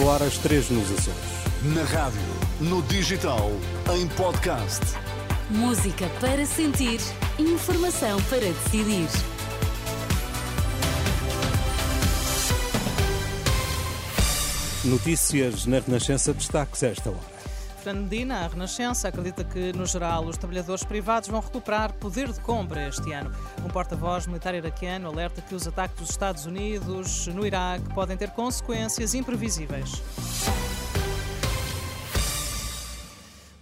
Horas 3 nos Açores. Na rádio, no digital, em podcast. Música para sentir, informação para decidir. Notícias na Renascença destaques esta hora. Fernando Medina, a Renascença, acredita que, no geral, os trabalhadores privados vão recuperar poder de compra este ano. Um porta-voz militar iraquiano alerta que os ataques dos Estados Unidos no Iraque podem ter consequências imprevisíveis.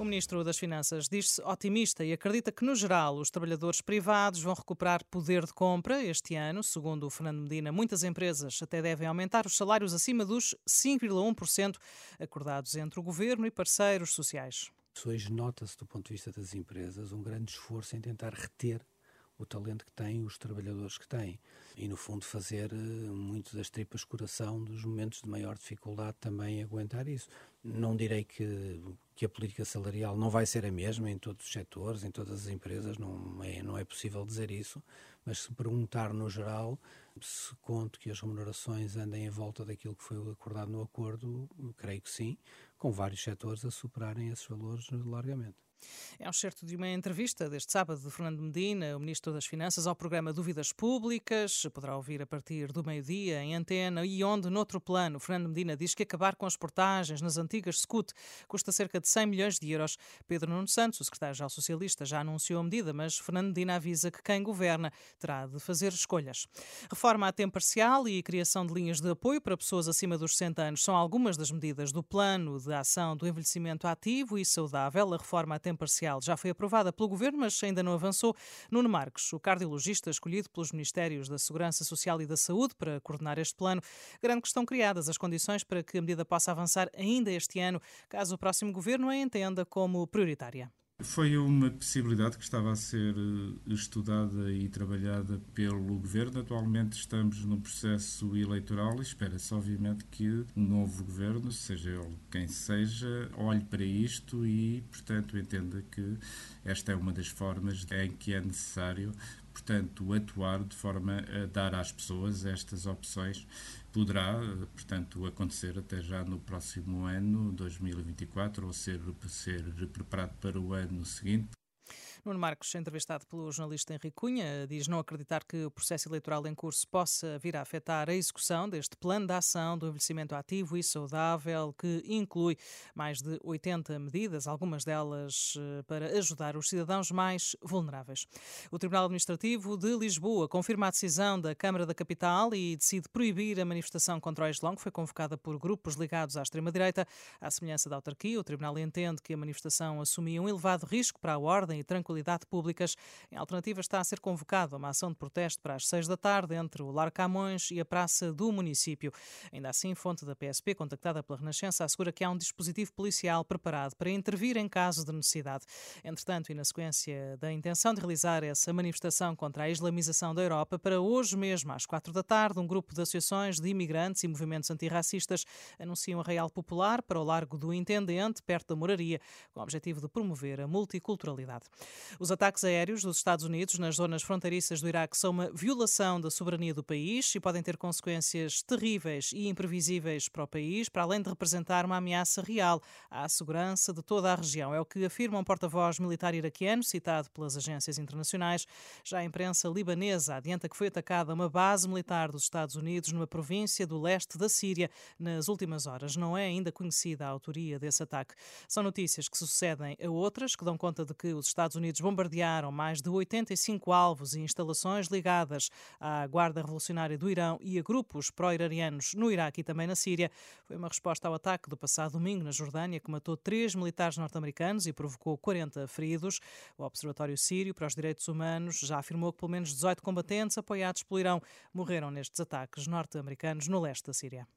O Ministro das Finanças diz-se otimista e acredita que, no geral, os trabalhadores privados vão recuperar poder de compra este ano. Segundo o Fernando Medina, muitas empresas até devem aumentar os salários acima dos 5,1% acordados entre o governo e parceiros sociais. Hoje nota-se, do ponto de vista das empresas, um grande esforço em tentar reter o talento que têm, os trabalhadores que têm. E, no fundo, fazer uh, muito das tripas coração nos momentos de maior dificuldade também aguentar isso. Não direi que, que a política salarial não vai ser a mesma em todos os setores, em todas as empresas, não é, não é possível dizer isso, mas se perguntar no geral, se conto que as remunerações andem em volta daquilo que foi acordado no acordo, creio que sim, com vários setores a superarem esses valores largamente. É um certo de uma entrevista deste sábado de Fernando Medina, o Ministro das Finanças, ao programa Dúvidas Públicas. Poderá ouvir a partir do meio-dia em antena e onde, noutro plano, Fernando Medina diz que acabar com as portagens nas antigas SCUT custa cerca de 100 milhões de euros. Pedro Nuno Santos, o secretário-geral socialista, já anunciou a medida, mas Fernando Medina avisa que quem governa terá de fazer escolhas. Reforma a tempo parcial e criação de linhas de apoio para pessoas acima dos 60 anos são algumas das medidas do plano de ação do envelhecimento ativo e saudável. A reforma a tempo parcial já foi aprovada pelo Governo, mas ainda não avançou. Nuno Marques, o cardiologista escolhido pelos Ministérios da Segurança Social e da Saúde para coordenar este plano, garante que estão criadas as condições para que a medida possa avançar ainda este ano, caso o próximo Governo a entenda como prioritária. Foi uma possibilidade que estava a ser eh, estudada e trabalhada pelo Governo. Atualmente estamos num processo eleitoral e espera-se, obviamente, que o novo Governo, seja ele quem seja, olhe para isto e, portanto, entenda que esta é uma das formas em que é necessário portanto, atuar de forma a dar às pessoas estas opções. Poderá, portanto, acontecer até já no próximo ano, 2024, ou ser, ser preparado para o ano seguinte. Nuno Marcos, entrevistado pelo jornalista Henrique Cunha, diz não acreditar que o processo eleitoral em curso possa vir a afetar a execução deste plano de ação do envelhecimento ativo e saudável, que inclui mais de 80 medidas, algumas delas eh, para ajudar os cidadãos mais vulneráveis. O Tribunal Administrativo de Lisboa confirma a decisão da Câmara da Capital e decide proibir a manifestação contra o Islão, que foi convocada por grupos ligados à extrema-direita. À semelhança da autarquia, o Tribunal entende que a manifestação assumia um elevado risco para a ordem e tranquilidade Tranquilidade Públicas. Em alternativa, está a ser convocada uma ação de protesto para as seis da tarde entre o Lar Camões e a Praça do Município. Ainda assim, fonte da PSP, contactada pela Renascença, assegura que há um dispositivo policial preparado para intervir em caso de necessidade. Entretanto, e na sequência da intenção de realizar essa manifestação contra a islamização da Europa, para hoje mesmo, às quatro da tarde, um grupo de associações de imigrantes e movimentos antirracistas anunciam a Real Popular para o Largo do Intendente, perto da Moraria, com o objetivo de promover a multiculturalidade. Os ataques aéreos dos Estados Unidos nas zonas fronteiriças do Iraque são uma violação da soberania do país e podem ter consequências terríveis e imprevisíveis para o país, para além de representar uma ameaça real à segurança de toda a região. É o que afirma um porta-voz militar iraquiano, citado pelas agências internacionais. Já a imprensa libanesa adianta que foi atacada uma base militar dos Estados Unidos numa província do leste da Síria nas últimas horas. Não é ainda conhecida a autoria desse ataque. São notícias que sucedem a outras que dão conta de que os Estados Unidos Unidos bombardearam mais de 85 alvos e instalações ligadas à Guarda Revolucionária do Irão e a grupos pró-iranianos no Iraque e também na Síria. Foi uma resposta ao ataque do passado domingo na Jordânia, que matou três militares norte-americanos e provocou 40 feridos. O Observatório Sírio para os Direitos Humanos já afirmou que pelo menos 18 combatentes apoiados pelo Irão morreram nestes ataques norte-americanos no leste da Síria.